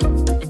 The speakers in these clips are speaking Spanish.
you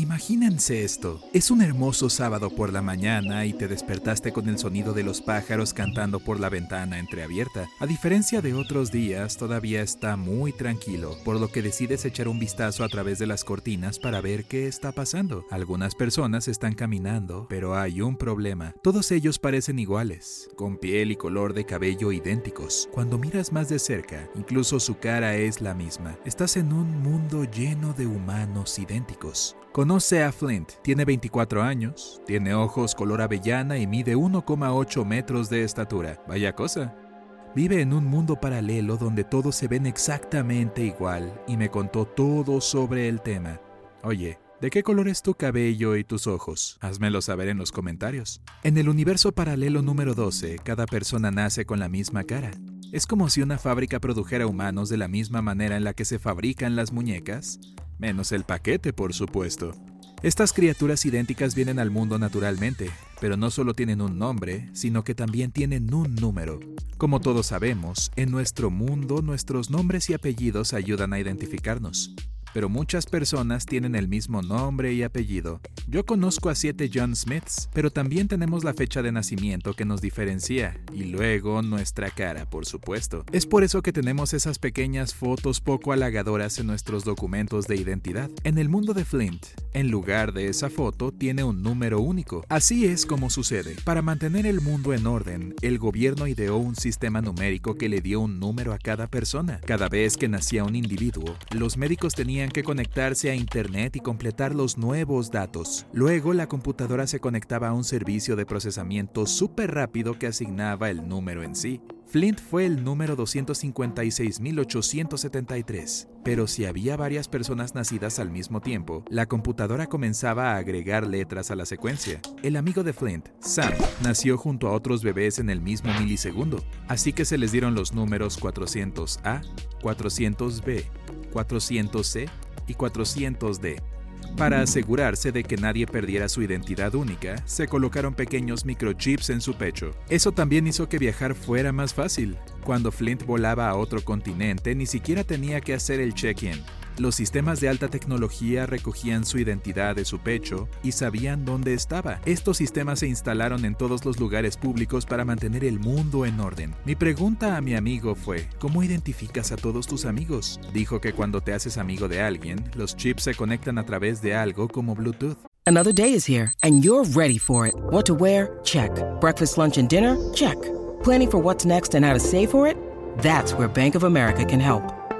Imagínense esto. Es un hermoso sábado por la mañana y te despertaste con el sonido de los pájaros cantando por la ventana entreabierta. A diferencia de otros días, todavía está muy tranquilo, por lo que decides echar un vistazo a través de las cortinas para ver qué está pasando. Algunas personas están caminando, pero hay un problema. Todos ellos parecen iguales, con piel y color de cabello idénticos. Cuando miras más de cerca, incluso su cara es la misma. Estás en un mundo lleno de humanos idénticos. Conoce a Flint, tiene 24 años, tiene ojos color avellana y mide 1,8 metros de estatura. Vaya cosa. Vive en un mundo paralelo donde todos se ven exactamente igual y me contó todo sobre el tema. Oye, ¿de qué color es tu cabello y tus ojos? Házmelo saber en los comentarios. En el universo paralelo número 12, cada persona nace con la misma cara. Es como si una fábrica produjera humanos de la misma manera en la que se fabrican las muñecas, menos el paquete, por supuesto. Estas criaturas idénticas vienen al mundo naturalmente, pero no solo tienen un nombre, sino que también tienen un número. Como todos sabemos, en nuestro mundo nuestros nombres y apellidos ayudan a identificarnos pero muchas personas tienen el mismo nombre y apellido. Yo conozco a siete John Smiths, pero también tenemos la fecha de nacimiento que nos diferencia, y luego nuestra cara, por supuesto. Es por eso que tenemos esas pequeñas fotos poco halagadoras en nuestros documentos de identidad. En el mundo de Flint, en lugar de esa foto, tiene un número único. Así es como sucede. Para mantener el mundo en orden, el gobierno ideó un sistema numérico que le dio un número a cada persona. Cada vez que nacía un individuo, los médicos tenían que conectarse a Internet y completar los nuevos datos. Luego la computadora se conectaba a un servicio de procesamiento súper rápido que asignaba el número en sí. Flint fue el número 256.873, pero si había varias personas nacidas al mismo tiempo, la computadora comenzaba a agregar letras a la secuencia. El amigo de Flint, Sam, nació junto a otros bebés en el mismo milisegundo, así que se les dieron los números 400A, 400B, 400C y 400D. Para asegurarse de que nadie perdiera su identidad única, se colocaron pequeños microchips en su pecho. Eso también hizo que viajar fuera más fácil. Cuando Flint volaba a otro continente, ni siquiera tenía que hacer el check-in. Los sistemas de alta tecnología recogían su identidad de su pecho y sabían dónde estaba. Estos sistemas se instalaron en todos los lugares públicos para mantener el mundo en orden. Mi pregunta a mi amigo fue, ¿cómo identificas a todos tus amigos? Dijo que cuando te haces amigo de alguien, los chips se conectan a través de algo como Bluetooth. Another day is here and you're ready for it. What to wear? Check. Breakfast, lunch and dinner? Check. Planning for what's next and how to save for it? That's where Bank of America can help.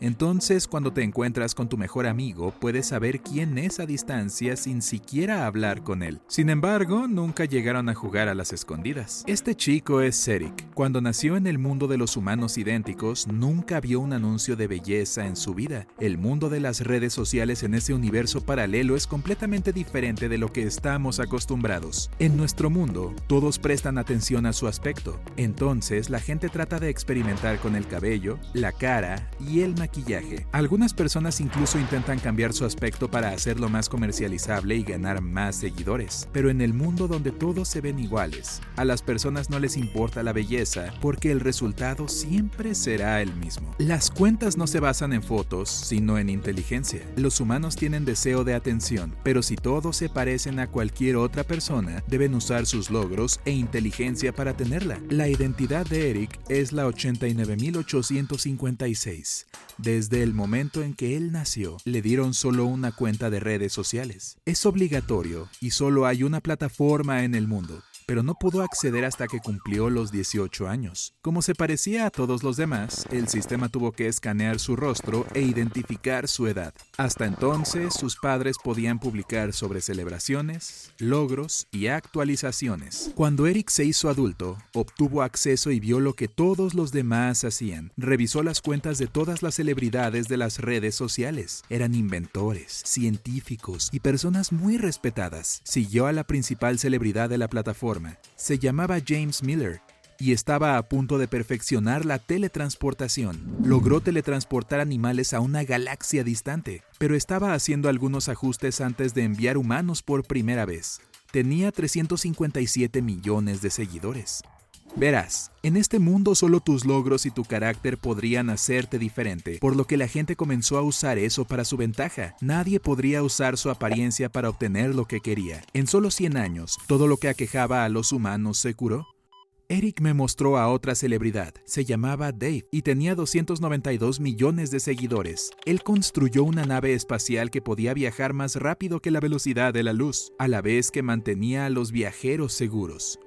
Entonces, cuando te encuentras con tu mejor amigo, puedes saber quién es a distancia sin siquiera hablar con él. Sin embargo, nunca llegaron a jugar a las escondidas. Este chico es Serik. Cuando nació en el mundo de los humanos idénticos, nunca vio un anuncio de belleza en su vida. El mundo de las redes sociales en ese universo paralelo es completamente diferente de lo que estamos acostumbrados. En nuestro mundo, todos prestan atención a su aspecto. Entonces, la gente trata de experimentar con el cabello, la cara y el maquillaje maquillaje. Algunas personas incluso intentan cambiar su aspecto para hacerlo más comercializable y ganar más seguidores. Pero en el mundo donde todos se ven iguales, a las personas no les importa la belleza porque el resultado siempre será el mismo. Las cuentas no se basan en fotos, sino en inteligencia. Los humanos tienen deseo de atención, pero si todos se parecen a cualquier otra persona, deben usar sus logros e inteligencia para tenerla. La identidad de Eric es la 89856. Desde el momento en que él nació, le dieron solo una cuenta de redes sociales. Es obligatorio y solo hay una plataforma en el mundo. Pero no pudo acceder hasta que cumplió los 18 años. Como se parecía a todos los demás, el sistema tuvo que escanear su rostro e identificar su edad. Hasta entonces, sus padres podían publicar sobre celebraciones, logros y actualizaciones. Cuando Eric se hizo adulto, obtuvo acceso y vio lo que todos los demás hacían. Revisó las cuentas de todas las celebridades de las redes sociales. Eran inventores, científicos y personas muy respetadas. Siguió a la principal celebridad de la plataforma. Se llamaba James Miller y estaba a punto de perfeccionar la teletransportación. Logró teletransportar animales a una galaxia distante, pero estaba haciendo algunos ajustes antes de enviar humanos por primera vez. Tenía 357 millones de seguidores. Verás, en este mundo solo tus logros y tu carácter podrían hacerte diferente, por lo que la gente comenzó a usar eso para su ventaja. Nadie podría usar su apariencia para obtener lo que quería. En solo 100 años, todo lo que aquejaba a los humanos se curó. Eric me mostró a otra celebridad, se llamaba Dave y tenía 292 millones de seguidores. Él construyó una nave espacial que podía viajar más rápido que la velocidad de la luz, a la vez que mantenía a los viajeros seguros.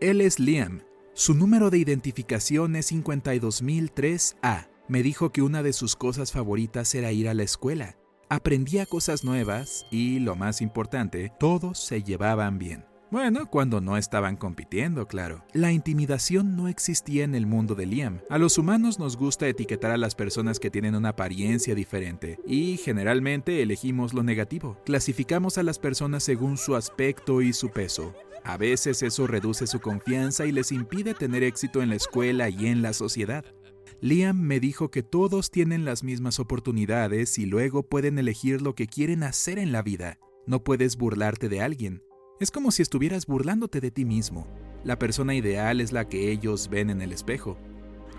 Él es Liam. Su número de identificación es 52003A. Me dijo que una de sus cosas favoritas era ir a la escuela. Aprendía cosas nuevas y, lo más importante, todos se llevaban bien. Bueno, cuando no estaban compitiendo, claro. La intimidación no existía en el mundo de Liam. A los humanos nos gusta etiquetar a las personas que tienen una apariencia diferente y generalmente elegimos lo negativo. Clasificamos a las personas según su aspecto y su peso. A veces eso reduce su confianza y les impide tener éxito en la escuela y en la sociedad. Liam me dijo que todos tienen las mismas oportunidades y luego pueden elegir lo que quieren hacer en la vida. No puedes burlarte de alguien, es como si estuvieras burlándote de ti mismo. La persona ideal es la que ellos ven en el espejo.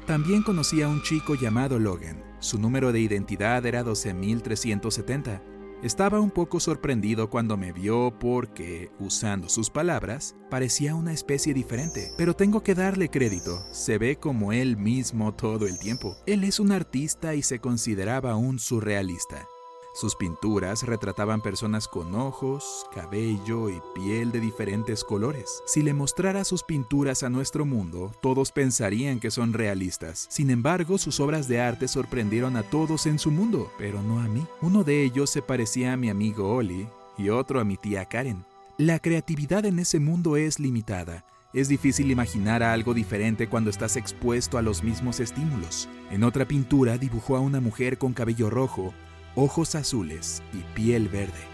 También conocí a un chico llamado Logan. Su número de identidad era 12370. Estaba un poco sorprendido cuando me vio porque, usando sus palabras, parecía una especie diferente. Pero tengo que darle crédito, se ve como él mismo todo el tiempo. Él es un artista y se consideraba un surrealista. Sus pinturas retrataban personas con ojos, cabello y piel de diferentes colores. Si le mostrara sus pinturas a nuestro mundo, todos pensarían que son realistas. Sin embargo, sus obras de arte sorprendieron a todos en su mundo, pero no a mí. Uno de ellos se parecía a mi amigo Oli y otro a mi tía Karen. La creatividad en ese mundo es limitada. Es difícil imaginar algo diferente cuando estás expuesto a los mismos estímulos. En otra pintura dibujó a una mujer con cabello rojo ojos azules y piel verde.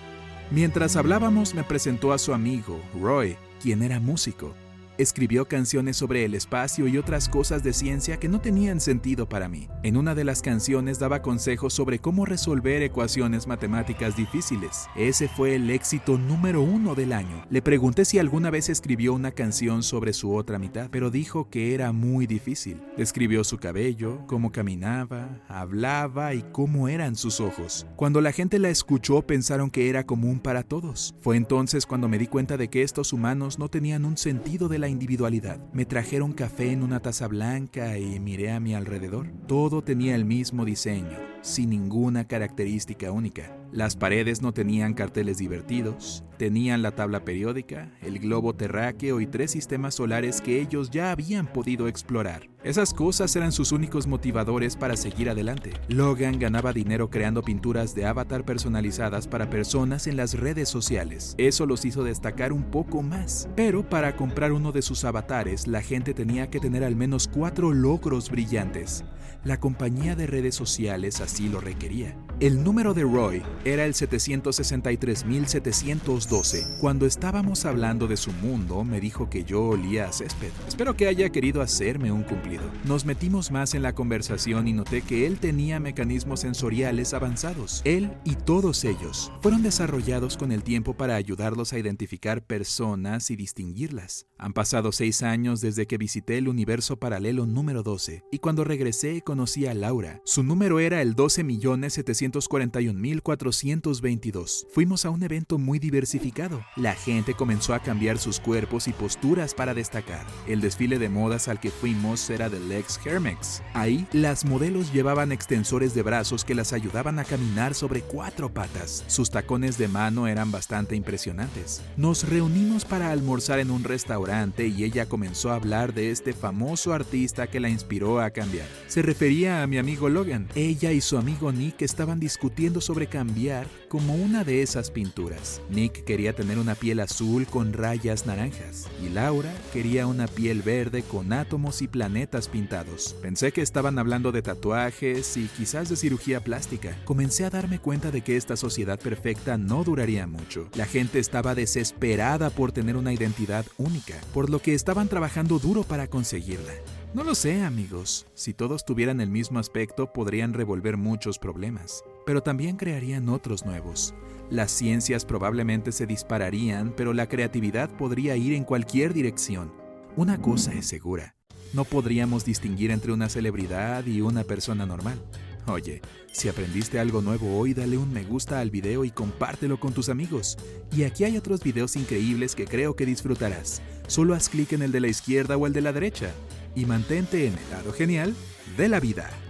Mientras hablábamos me presentó a su amigo, Roy, quien era músico. Escribió canciones sobre el espacio y otras cosas de ciencia que no tenían sentido para mí. En una de las canciones daba consejos sobre cómo resolver ecuaciones matemáticas difíciles. Ese fue el éxito número uno del año. Le pregunté si alguna vez escribió una canción sobre su otra mitad, pero dijo que era muy difícil. Describió su cabello, cómo caminaba, hablaba y cómo eran sus ojos. Cuando la gente la escuchó pensaron que era común para todos. Fue entonces cuando me di cuenta de que estos humanos no tenían un sentido de la individualidad. Me trajeron café en una taza blanca y miré a mi alrededor. Todo tenía el mismo diseño, sin ninguna característica única. Las paredes no tenían carteles divertidos, tenían la tabla periódica, el globo terráqueo y tres sistemas solares que ellos ya habían podido explorar. Esas cosas eran sus únicos motivadores para seguir adelante. Logan ganaba dinero creando pinturas de avatar personalizadas para personas en las redes sociales. Eso los hizo destacar un poco más. Pero para comprar uno de sus avatares, la gente tenía que tener al menos cuatro logros brillantes. La compañía de redes sociales así lo requería. El número de Roy era el 763.712. Cuando estábamos hablando de su mundo, me dijo que yo olía a césped. Espero que haya querido hacerme un cumplido. Nos metimos más en la conversación y noté que él tenía mecanismos sensoriales avanzados. Él y todos ellos fueron desarrollados con el tiempo para ayudarlos a identificar personas y distinguirlas. Han pasado seis años desde que visité el universo paralelo número 12 y cuando regresé conocí a Laura. Su número era el 12.741.400 1922. Fuimos a un evento muy diversificado. La gente comenzó a cambiar sus cuerpos y posturas para destacar. El desfile de modas al que fuimos era de Lex Hermex. Ahí, las modelos llevaban extensores de brazos que las ayudaban a caminar sobre cuatro patas. Sus tacones de mano eran bastante impresionantes. Nos reunimos para almorzar en un restaurante y ella comenzó a hablar de este famoso artista que la inspiró a cambiar. Se refería a mi amigo Logan. Ella y su amigo Nick discutiendo sobre cambiar como una de esas pinturas. Nick quería tener una piel azul con rayas naranjas y Laura quería una piel verde con átomos y planetas pintados. Pensé que estaban hablando de tatuajes y quizás de cirugía plástica. Comencé a darme cuenta de que esta sociedad perfecta no duraría mucho. La gente estaba desesperada por tener una identidad única, por lo que estaban trabajando duro para conseguirla. No lo sé, amigos. Si todos tuvieran el mismo aspecto, podrían revolver muchos problemas, pero también crearían otros nuevos. Las ciencias probablemente se dispararían, pero la creatividad podría ir en cualquier dirección. Una cosa es segura, no podríamos distinguir entre una celebridad y una persona normal. Oye, si aprendiste algo nuevo hoy, dale un me gusta al video y compártelo con tus amigos. Y aquí hay otros videos increíbles que creo que disfrutarás. Solo haz clic en el de la izquierda o el de la derecha y mantente en el lado genial de la vida.